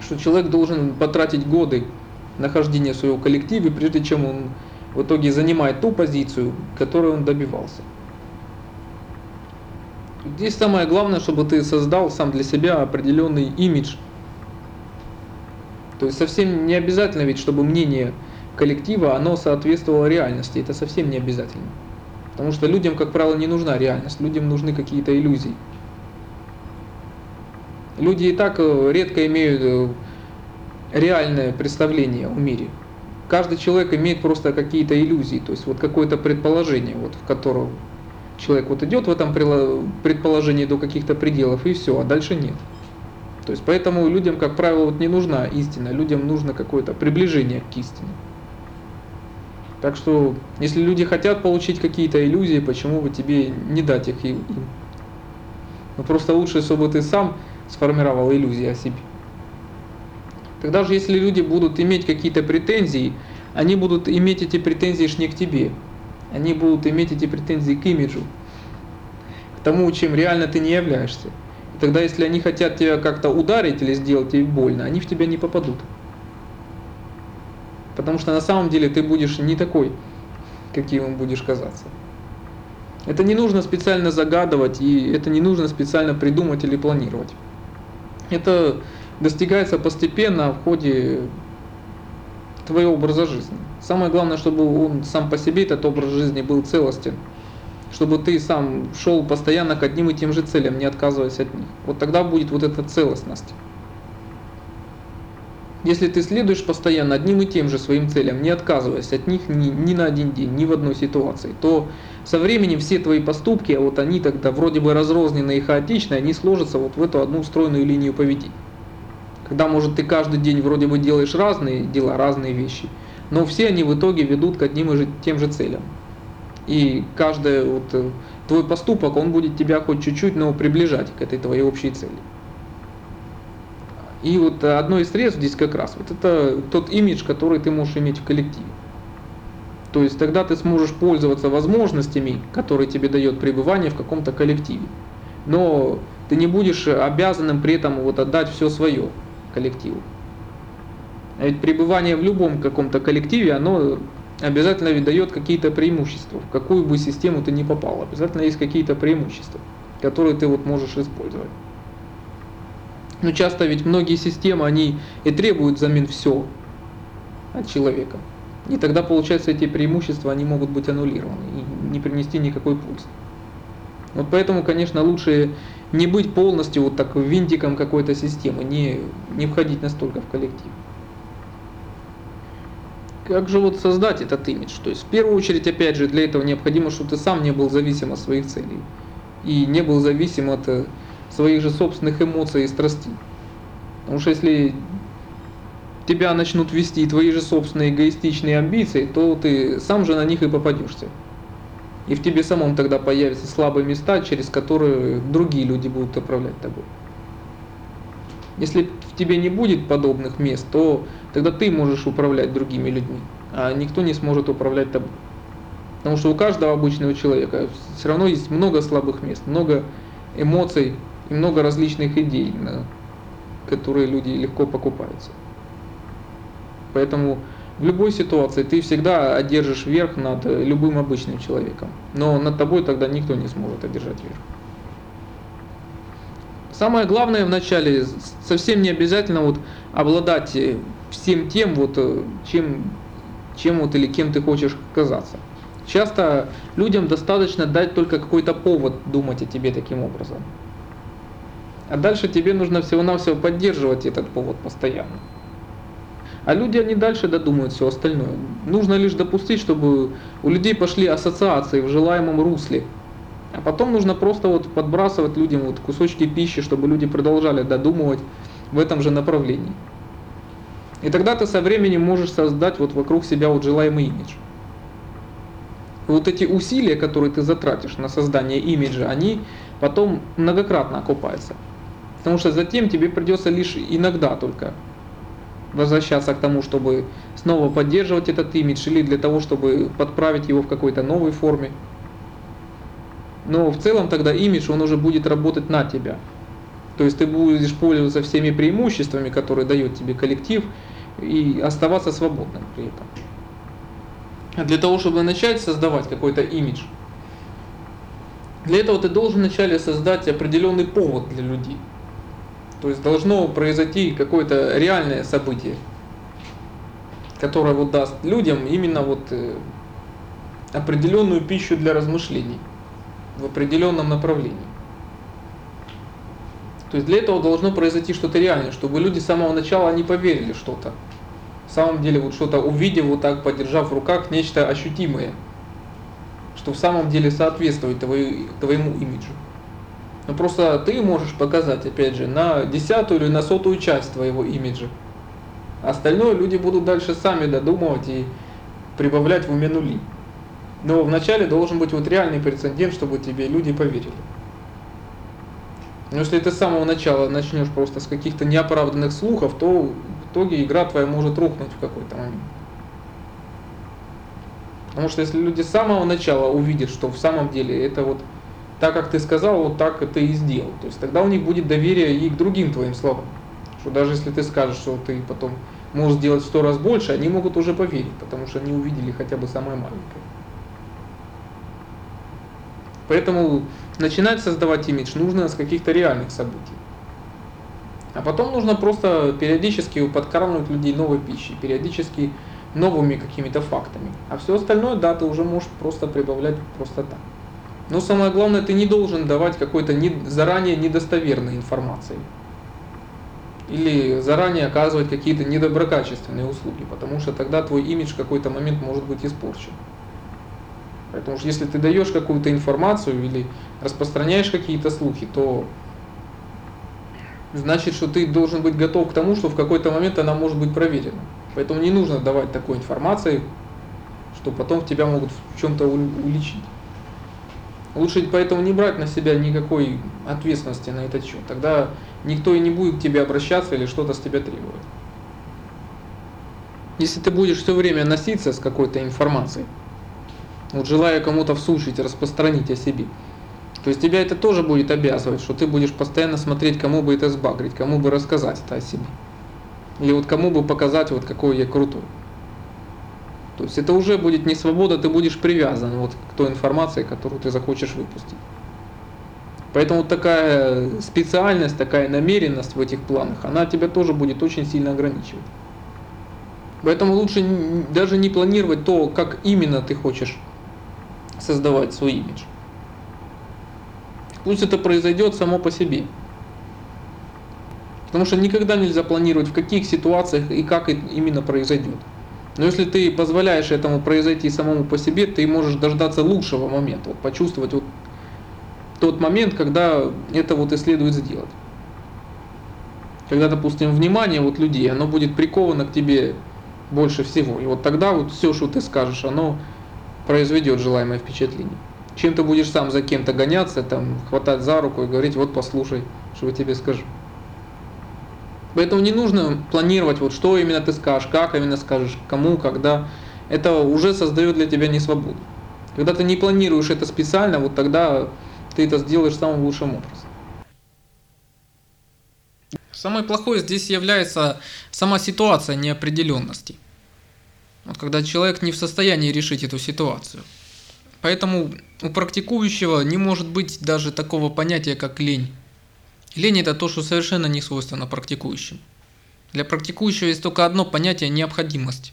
что человек должен потратить годы нахождения в своем коллективе, прежде чем он в итоге занимает ту позицию, которую он добивался. Здесь самое главное, чтобы ты создал сам для себя определенный имидж. То есть совсем не обязательно ведь, чтобы мнение коллектива, оно соответствовало реальности. Это совсем не обязательно. Потому что людям, как правило, не нужна реальность, людям нужны какие-то иллюзии. Люди и так э, редко имеют э, реальное представление о мире. Каждый человек имеет просто какие-то иллюзии, то есть вот какое-то предположение, вот в котором человек вот идет в этом предположении до каких-то пределов и все, а дальше нет. То есть поэтому людям, как правило, вот не нужна истина, людям нужно какое-то приближение к истине. Так что, если люди хотят получить какие-то иллюзии, почему бы тебе не дать их им? Ну просто лучше, чтобы ты сам сформировал иллюзии о себе. Тогда же, если люди будут иметь какие-то претензии, они будут иметь эти претензии ж не к тебе. Они будут иметь эти претензии к имиджу, к тому, чем реально ты не являешься. И тогда, если они хотят тебя как-то ударить или сделать тебе больно, они в тебя не попадут. Потому что на самом деле ты будешь не такой, каким им будешь казаться. Это не нужно специально загадывать, и это не нужно специально придумать или планировать. Это достигается постепенно в ходе твоего образа жизни. Самое главное, чтобы он сам по себе, этот образ жизни, был целостен. Чтобы ты сам шел постоянно к одним и тем же целям, не отказываясь от них. Вот тогда будет вот эта целостность. Если ты следуешь постоянно одним и тем же своим целям, не отказываясь от них ни, ни на один день, ни в одной ситуации, то со временем все твои поступки, вот они тогда вроде бы разрозненные и хаотичные, они сложатся вот в эту одну стройную линию поведения когда, может, ты каждый день вроде бы делаешь разные дела, разные вещи, но все они в итоге ведут к одним и же, тем же целям. И каждый вот, э, твой поступок, он будет тебя хоть чуть-чуть, но приближать к этой твоей общей цели. И вот одно из средств здесь как раз, вот это тот имидж, который ты можешь иметь в коллективе. То есть тогда ты сможешь пользоваться возможностями, которые тебе дает пребывание в каком-то коллективе. Но ты не будешь обязанным при этом вот отдать все свое коллективу. А ведь пребывание в любом каком-то коллективе, оно обязательно ведь дает какие-то преимущества. В какую бы систему ты ни попал, обязательно есть какие-то преимущества, которые ты вот можешь использовать. Но часто ведь многие системы, они и требуют взамен все от человека. И тогда, получается, эти преимущества, они могут быть аннулированы и не принести никакой пользы. Вот поэтому, конечно, лучше не быть полностью вот так винтиком какой-то системы, не, не входить настолько в коллектив. Как же вот создать этот имидж? То есть в первую очередь, опять же, для этого необходимо, чтобы ты сам не был зависим от своих целей. и не был зависим от э, своих же собственных эмоций и страстей. Потому что если тебя начнут вести твои же собственные эгоистичные амбиции, то ты сам же на них и попадешься. И в тебе самом тогда появятся слабые места, через которые другие люди будут управлять тобой. Если в тебе не будет подобных мест, то тогда ты можешь управлять другими людьми, а никто не сможет управлять тобой. Потому что у каждого обычного человека все равно есть много слабых мест, много эмоций и много различных идей, на которые люди легко покупаются. Поэтому в любой ситуации ты всегда одержишь верх над любым обычным человеком. Но над тобой тогда никто не сможет одержать верх. Самое главное вначале совсем не обязательно вот обладать всем тем, вот, чем, чем вот или кем ты хочешь казаться. Часто людям достаточно дать только какой-то повод думать о тебе таким образом. А дальше тебе нужно всего-навсего поддерживать этот повод постоянно. А люди, они дальше додумают все остальное. Нужно лишь допустить, чтобы у людей пошли ассоциации в желаемом русле. А потом нужно просто вот подбрасывать людям вот кусочки пищи, чтобы люди продолжали додумывать в этом же направлении. И тогда ты со временем можешь создать вот вокруг себя вот желаемый имидж. И вот эти усилия, которые ты затратишь на создание имиджа, они потом многократно окупаются. Потому что затем тебе придется лишь иногда только возвращаться к тому, чтобы снова поддерживать этот имидж или для того, чтобы подправить его в какой-то новой форме. Но в целом тогда имидж, он уже будет работать на тебя. То есть ты будешь пользоваться всеми преимуществами, которые дает тебе коллектив, и оставаться свободным при этом. А для того, чтобы начать создавать какой-то имидж, для этого ты должен вначале создать определенный повод для людей. То есть должно произойти какое-то реальное событие, которое вот даст людям именно вот э, определенную пищу для размышлений в определенном направлении. То есть для этого должно произойти что-то реальное, чтобы люди с самого начала не поверили что-то. В самом деле вот что-то увидев, вот так подержав в руках нечто ощутимое, что в самом деле соответствует твоему имиджу. Но просто ты можешь показать, опять же, на десятую или на сотую часть твоего имиджа. Остальное люди будут дальше сами додумывать и прибавлять в уме нули. Но вначале должен быть вот реальный прецедент, чтобы тебе люди поверили. Но если ты с самого начала начнешь просто с каких-то неоправданных слухов, то в итоге игра твоя может рухнуть в какой-то момент. Потому что если люди с самого начала увидят, что в самом деле это вот так как ты сказал, вот так это и сделал. То есть тогда у них будет доверие и к другим твоим словам. Что даже если ты скажешь, что ты потом можешь сделать в сто раз больше, они могут уже поверить, потому что они увидели хотя бы самое маленькое. Поэтому начинать создавать имидж нужно с каких-то реальных событий. А потом нужно просто периодически подкармливать людей новой пищей, периодически новыми какими-то фактами. А все остальное, да, ты уже можешь просто прибавлять просто так. Но самое главное, ты не должен давать какой-то не, заранее недостоверной информации. Или заранее оказывать какие-то недоброкачественные услуги, потому что тогда твой имидж в какой-то момент может быть испорчен. Поэтому что если ты даешь какую-то информацию или распространяешь какие-то слухи, то значит, что ты должен быть готов к тому, что в какой-то момент она может быть проверена. Поэтому не нужно давать такой информации, что потом тебя могут в чем-то уличить. Лучше поэтому не брать на себя никакой ответственности на этот счет. Тогда никто и не будет к тебе обращаться или что-то с тебя требовать. Если ты будешь все время носиться с какой-то информацией, вот желая кому-то всучить, распространить о себе, то есть тебя это тоже будет обязывать, что ты будешь постоянно смотреть, кому бы это сбагрить, кому бы рассказать это о себе. Или вот кому бы показать, вот какой я крутой. То есть это уже будет не свобода, ты будешь привязан вот к той информации, которую ты захочешь выпустить. Поэтому такая специальность, такая намеренность в этих планах, она тебя тоже будет очень сильно ограничивать. Поэтому лучше даже не планировать то, как именно ты хочешь создавать свой имидж. Пусть это произойдет само по себе. Потому что никогда нельзя планировать, в каких ситуациях и как именно произойдет. Но если ты позволяешь этому произойти самому по себе, ты можешь дождаться лучшего момента, вот почувствовать вот тот момент, когда это вот и следует сделать. Когда, допустим, внимание вот людей, оно будет приковано к тебе больше всего. И вот тогда вот все, что ты скажешь, оно произведет желаемое впечатление. Чем ты будешь сам за кем-то гоняться, там, хватать за руку и говорить, вот послушай, что я тебе скажу. Поэтому не нужно планировать, вот что именно ты скажешь, как именно скажешь, кому, когда. Это уже создает для тебя несвободу. Когда ты не планируешь это специально, вот тогда ты это сделаешь самым лучшим образом. Самое плохое здесь является сама ситуация неопределенности. Вот когда человек не в состоянии решить эту ситуацию. Поэтому у практикующего не может быть даже такого понятия, как лень. Лень это то, что совершенно не свойственно практикующим. Для практикующего есть только одно понятие – необходимость.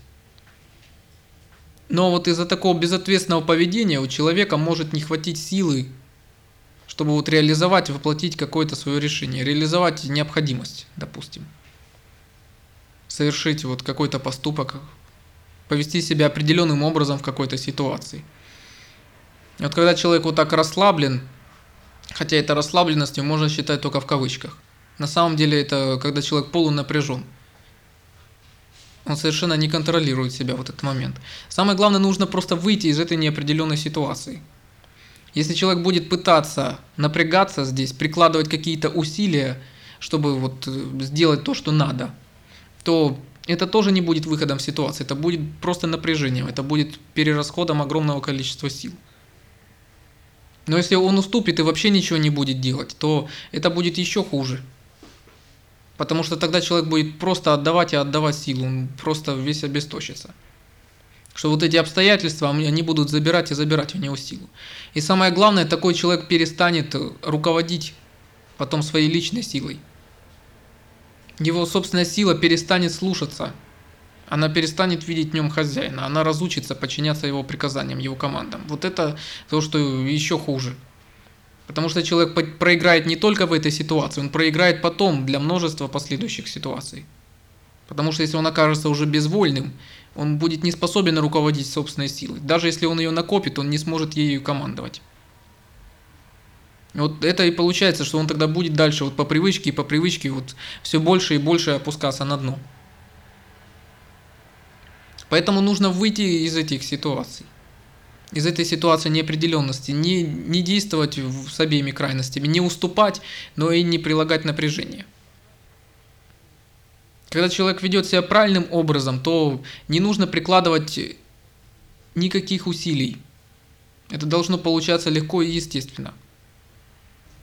Но вот из-за такого безответственного поведения у человека может не хватить силы, чтобы вот реализовать, воплотить какое-то свое решение, реализовать необходимость, допустим. Совершить вот какой-то поступок, повести себя определенным образом в какой-то ситуации. И вот когда человек вот так расслаблен, Хотя это расслабленностью можно считать только в кавычках. На самом деле это когда человек полунапряжен. Он совершенно не контролирует себя в этот момент. Самое главное, нужно просто выйти из этой неопределенной ситуации. Если человек будет пытаться напрягаться здесь, прикладывать какие-то усилия, чтобы вот э, сделать то, что надо, то это тоже не будет выходом в ситуации, это будет просто напряжением, это будет перерасходом огромного количества сил. Но если он уступит и вообще ничего не будет делать, то это будет еще хуже. Потому что тогда человек будет просто отдавать и отдавать силу, он просто весь обесточится. Что вот эти обстоятельства, они будут забирать и забирать у него силу. И самое главное, такой человек перестанет руководить потом своей личной силой. Его собственная сила перестанет слушаться она перестанет видеть в нем хозяина, она разучится подчиняться его приказаниям, его командам. Вот это то, что еще хуже. Потому что человек проиграет не только в этой ситуации, он проиграет потом для множества последующих ситуаций. Потому что если он окажется уже безвольным, он будет не способен руководить собственной силой. Даже если он ее накопит, он не сможет ею командовать. Вот это и получается, что он тогда будет дальше вот по привычке и по привычке вот все больше и больше опускаться на дно. Поэтому нужно выйти из этих ситуаций. Из этой ситуации неопределенности, не, не действовать с обеими крайностями, не уступать, но и не прилагать напряжение. Когда человек ведет себя правильным образом, то не нужно прикладывать никаких усилий. Это должно получаться легко и естественно.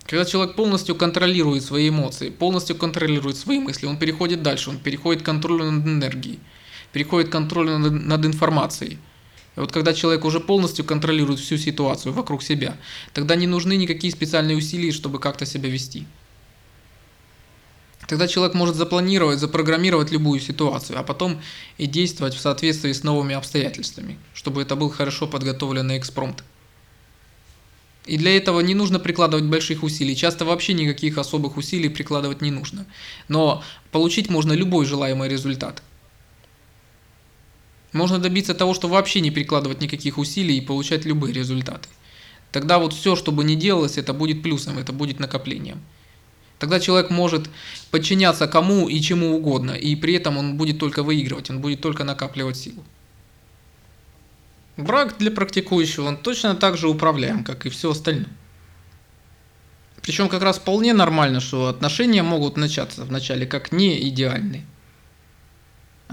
Когда человек полностью контролирует свои эмоции, полностью контролирует свои мысли, он переходит дальше, он переходит к контролю над энергией переходит контроль над, над информацией. И вот когда человек уже полностью контролирует всю ситуацию вокруг себя, тогда не нужны никакие специальные усилия, чтобы как-то себя вести. Тогда человек может запланировать, запрограммировать любую ситуацию, а потом и действовать в соответствии с новыми обстоятельствами, чтобы это был хорошо подготовленный экспромт. И для этого не нужно прикладывать больших усилий, часто вообще никаких особых усилий прикладывать не нужно. Но получить можно любой желаемый результат – можно добиться того, что вообще не прикладывать никаких усилий и получать любые результаты. Тогда вот все, что бы ни делалось, это будет плюсом, это будет накоплением. Тогда человек может подчиняться кому и чему угодно, и при этом он будет только выигрывать, он будет только накапливать силу. Брак для практикующего, он точно так же управляем, как и все остальное. Причем как раз вполне нормально, что отношения могут начаться вначале как не идеальные.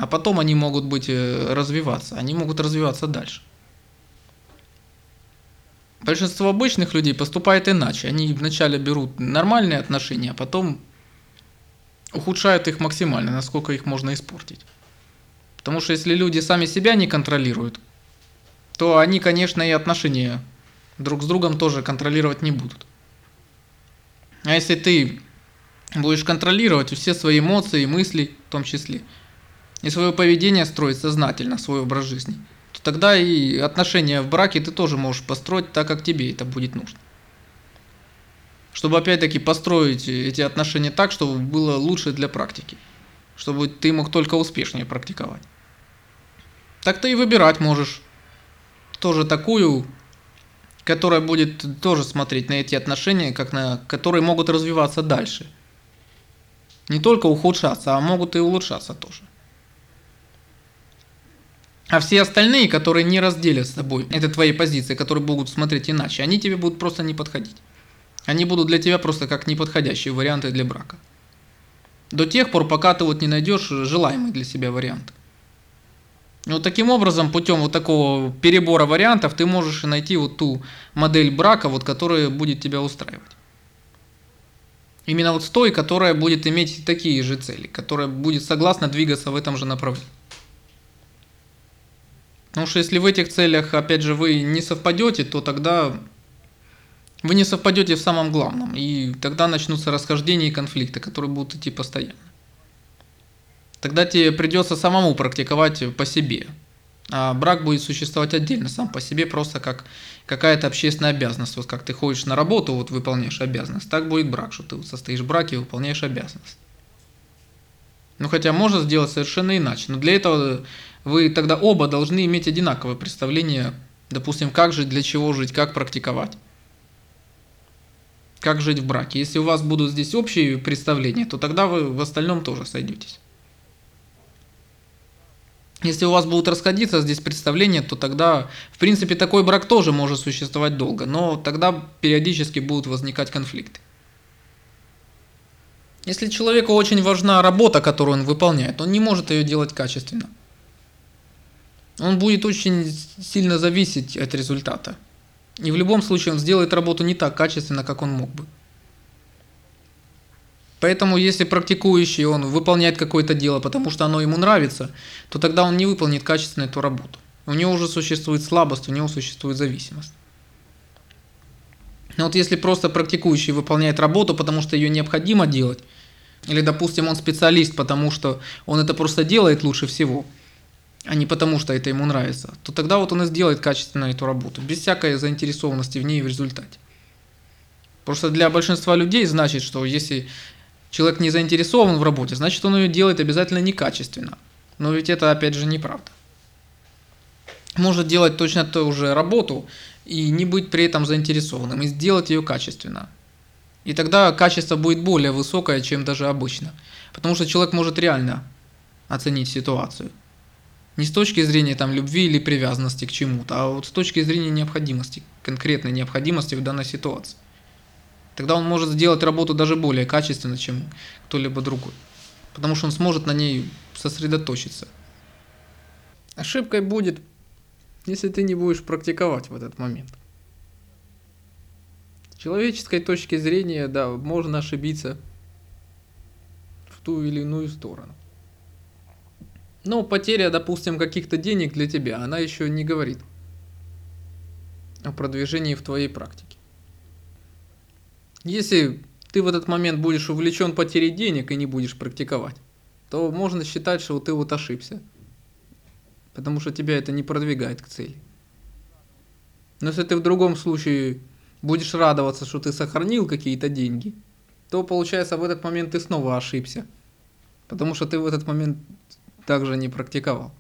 А потом они могут быть э, развиваться, они могут развиваться дальше. Большинство обычных людей поступает иначе. Они вначале берут нормальные отношения, а потом ухудшают их максимально, насколько их можно испортить. Потому что если люди сами себя не контролируют, то они, конечно, и отношения друг с другом тоже контролировать не будут. А если ты будешь контролировать все свои эмоции, мысли в том числе – и свое поведение строить сознательно, свой образ жизни, то тогда и отношения в браке ты тоже можешь построить так, как тебе это будет нужно. Чтобы опять-таки построить эти отношения так, чтобы было лучше для практики. Чтобы ты мог только успешнее практиковать. Так ты и выбирать можешь тоже такую которая будет тоже смотреть на эти отношения, как на которые могут развиваться дальше. Не только ухудшаться, а могут и улучшаться тоже. А все остальные, которые не разделят с тобой, это твои позиции, которые будут смотреть иначе, они тебе будут просто не подходить. Они будут для тебя просто как неподходящие варианты для брака. До тех пор, пока ты вот не найдешь желаемый для себя вариант. И вот таким образом, путем вот такого перебора вариантов, ты можешь найти вот ту модель брака, вот, которая будет тебя устраивать. Именно вот с той, которая будет иметь такие же цели, которая будет согласна двигаться в этом же направлении. Потому что если в этих целях, опять же, вы не совпадете, то тогда вы не совпадете в самом главном. И тогда начнутся расхождения и конфликты, которые будут идти постоянно. Тогда тебе придется самому практиковать по себе. А брак будет существовать отдельно, сам по себе, просто как какая-то общественная обязанность. Вот как ты ходишь на работу, вот выполняешь обязанность, так будет брак, что ты вот состоишь в браке и выполняешь обязанность. Ну хотя можно сделать совершенно иначе. Но для этого вы тогда оба должны иметь одинаковое представление, допустим, как жить, для чего жить, как практиковать. Как жить в браке. Если у вас будут здесь общие представления, то тогда вы в остальном тоже сойдетесь. Если у вас будут расходиться здесь представления, то тогда, в принципе, такой брак тоже может существовать долго, но тогда периодически будут возникать конфликты. Если человеку очень важна работа, которую он выполняет, он не может ее делать качественно – он будет очень сильно зависеть от результата. И в любом случае он сделает работу не так качественно, как он мог бы. Поэтому если практикующий он выполняет какое-то дело, потому что оно ему нравится, то тогда он не выполнит качественно эту работу. У него уже существует слабость, у него существует зависимость. Но вот если просто практикующий выполняет работу, потому что ее необходимо делать, или, допустим, он специалист, потому что он это просто делает лучше всего – а не потому, что это ему нравится, то тогда вот он и сделает качественно эту работу, без всякой заинтересованности в ней в результате. Просто для большинства людей значит, что если человек не заинтересован в работе, значит он ее делает обязательно некачественно. Но ведь это опять же неправда. Может делать точно ту же работу и не быть при этом заинтересованным, и сделать ее качественно. И тогда качество будет более высокое, чем даже обычно. Потому что человек может реально оценить ситуацию. Не с точки зрения там, любви или привязанности к чему-то, а вот с точки зрения необходимости, конкретной необходимости в данной ситуации. Тогда он может сделать работу даже более качественно, чем кто-либо другой. Потому что он сможет на ней сосредоточиться. Ошибкой будет, если ты не будешь практиковать в этот момент. С человеческой точки зрения, да, можно ошибиться в ту или иную сторону. Но потеря, допустим, каких-то денег для тебя, она еще не говорит о продвижении в твоей практике. Если ты в этот момент будешь увлечен потерей денег и не будешь практиковать, то можно считать, что ты вот ошибся. Потому что тебя это не продвигает к цели. Но если ты в другом случае будешь радоваться, что ты сохранил какие-то деньги, то получается в этот момент ты снова ошибся. Потому что ты в этот момент также не практиковал.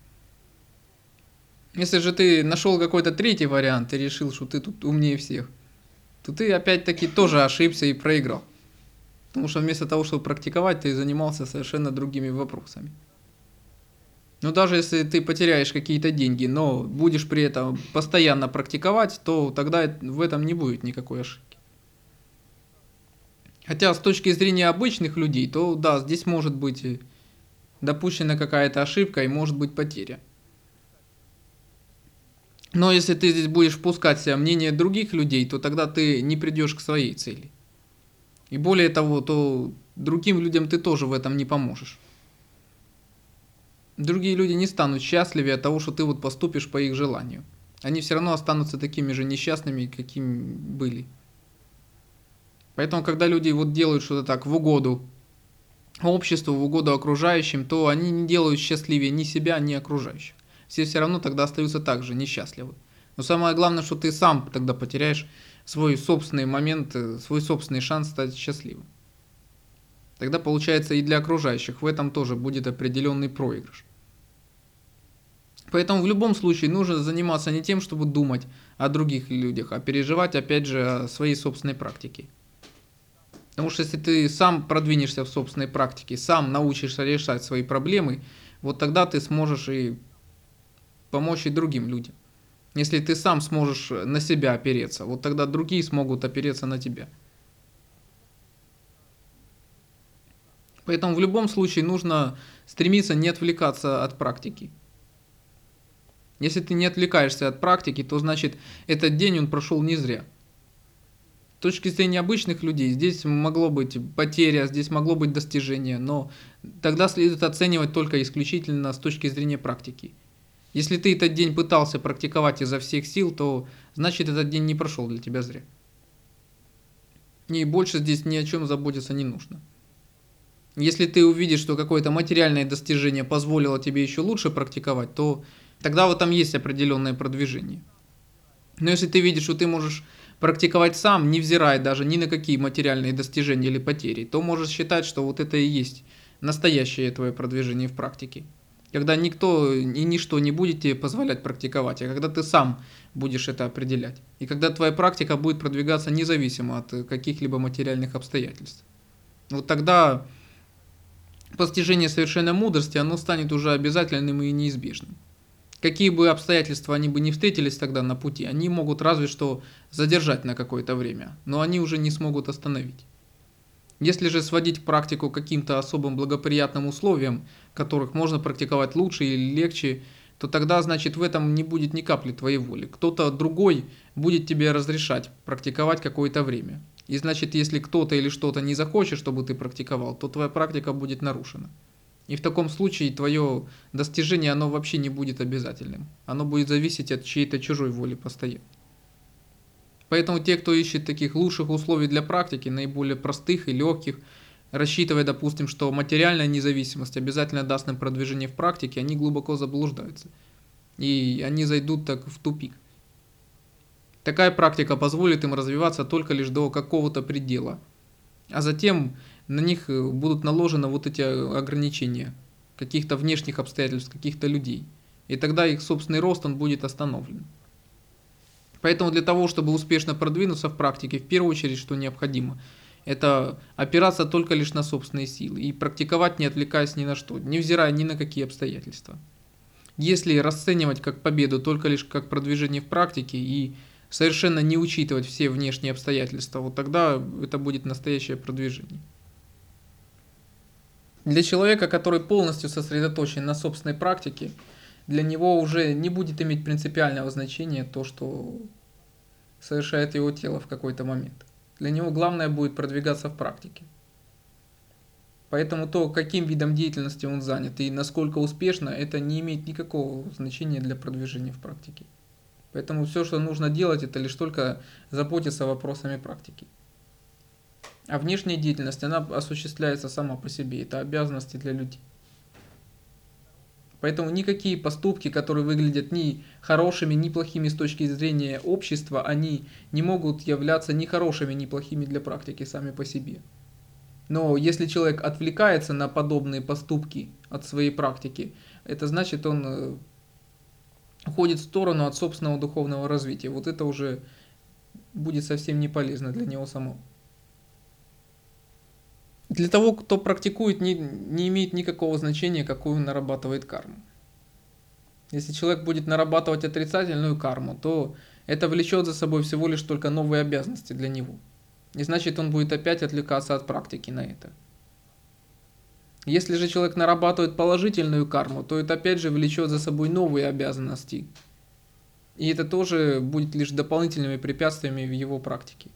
Если же ты нашел какой-то третий вариант и решил, что ты тут умнее всех, то ты опять-таки тоже ошибся и проиграл. Потому что вместо того, чтобы практиковать, ты занимался совершенно другими вопросами. Но даже если ты потеряешь какие-то деньги, но будешь при этом постоянно практиковать, то тогда в этом не будет никакой ошибки. Хотя с точки зрения обычных людей, то да, здесь может быть допущена какая-то ошибка и может быть потеря. Но если ты здесь будешь впускать в себя мнение других людей, то тогда ты не придешь к своей цели. И более того, то другим людям ты тоже в этом не поможешь. Другие люди не станут счастливее от того, что ты вот поступишь по их желанию. Они все равно останутся такими же несчастными, какими были. Поэтому, когда люди вот делают что-то так в угоду обществу, в угоду окружающим, то они не делают счастливее ни себя, ни окружающих. Все все равно тогда остаются также несчастливы. Но самое главное, что ты сам тогда потеряешь свой собственный момент, э, свой собственный шанс стать счастливым. Тогда получается и для окружающих в этом тоже будет определенный проигрыш. Поэтому в любом случае нужно заниматься не тем, чтобы думать о других людях, а переживать, опять же, о своей собственной практике. Потому что если ты сам продвинешься в собственной практике, сам научишься решать свои проблемы, вот тогда ты сможешь и помочь и другим людям. Если ты сам сможешь на себя опереться, вот тогда другие смогут опереться на тебя. Поэтому в любом случае нужно стремиться не отвлекаться от практики. Если ты не отвлекаешься от практики, то значит этот день он прошел не зря. Точки зрения обычных людей, здесь могло быть потеря, здесь могло быть достижение, но тогда следует оценивать только исключительно с точки зрения практики. Если ты этот день пытался практиковать изо всех сил, то значит этот день не прошел для тебя зря. И больше здесь ни о чем заботиться не нужно. Если ты увидишь, что какое-то материальное достижение позволило тебе еще лучше практиковать, то тогда вот там есть определенное продвижение. Но если ты видишь, что ты можешь практиковать сам, невзирая даже ни на какие материальные достижения или потери, то можешь считать, что вот это и есть настоящее твое продвижение в практике когда никто и ничто не будет тебе позволять практиковать, а когда ты сам будешь это определять. И когда твоя практика будет продвигаться независимо от каких-либо материальных обстоятельств. Вот тогда постижение совершенной мудрости, оно станет уже обязательным и неизбежным. Какие бы обстоятельства они бы не встретились тогда на пути, они могут разве что задержать на какое-то время, но они уже не смогут остановить. Если же сводить практику каким-то особым благоприятным условиям, которых можно практиковать лучше или легче, то тогда, значит, в этом не будет ни капли твоей воли. Кто-то другой будет тебе разрешать практиковать какое-то время. И значит, если кто-то или что-то не захочет, чтобы ты практиковал, то твоя практика будет нарушена. И в таком случае твое достижение, оно вообще не будет обязательным. Оно будет зависеть от чьей-то чужой воли постоянно. Поэтому те, кто ищет таких лучших условий для практики, наиболее простых и легких, рассчитывая, допустим, что материальная независимость обязательно даст им продвижение в практике, они глубоко заблуждаются. И они зайдут так в тупик. Такая практика позволит им развиваться только лишь до какого-то предела. А затем на них будут наложены вот эти ограничения каких-то внешних обстоятельств, каких-то людей. И тогда их собственный рост он будет остановлен. Поэтому для того, чтобы успешно продвинуться в практике, в первую очередь, что необходимо, это опираться только лишь на собственные силы и практиковать, не отвлекаясь ни на что, невзирая ни на какие обстоятельства. Если расценивать как победу только лишь как продвижение в практике и совершенно не учитывать все внешние обстоятельства, вот тогда это будет настоящее продвижение. Для человека, который полностью сосредоточен на собственной практике, для него уже не будет иметь принципиального значения то, что совершает его тело в какой-то момент. Для него главное будет продвигаться в практике. Поэтому то, каким видом деятельности он занят и насколько успешно, это не имеет никакого значения для продвижения в практике. Поэтому все, что нужно делать, это лишь только заботиться вопросами практики. А внешняя деятельность, она осуществляется сама по себе. Это обязанности для людей. Поэтому никакие поступки, которые выглядят ни хорошими, ни плохими с точки зрения общества, они не могут являться ни хорошими, ни плохими для практики сами по себе. Но если человек отвлекается на подобные поступки от своей практики, это значит, он э, уходит в сторону от собственного духовного развития. Вот это уже будет совсем не полезно для него самого. Для того, кто практикует, не, не имеет никакого значения, какую он нарабатывает карму. Если человек будет нарабатывать отрицательную карму, то это влечет за собой всего лишь только новые обязанности для него. И значит, он будет опять отвлекаться от практики на это. Если же человек нарабатывает положительную карму, то это опять же влечет за собой новые обязанности. И это тоже будет лишь дополнительными препятствиями в его практике.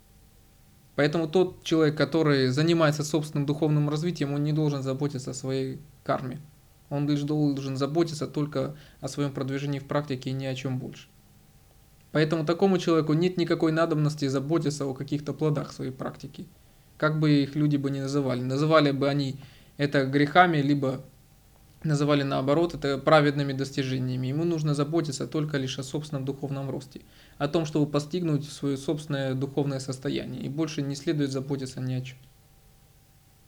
Поэтому тот человек, который занимается собственным духовным развитием, он не должен заботиться о своей карме. Он лишь должен заботиться только о своем продвижении в практике и ни о чем больше. Поэтому такому человеку нет никакой надобности заботиться о каких-то плодах своей практики. Как бы их люди бы не называли. Называли бы они это грехами, либо называли наоборот это праведными достижениями. Ему нужно заботиться только лишь о собственном духовном росте, о том, чтобы постигнуть свое собственное духовное состояние, и больше не следует заботиться ни о чем.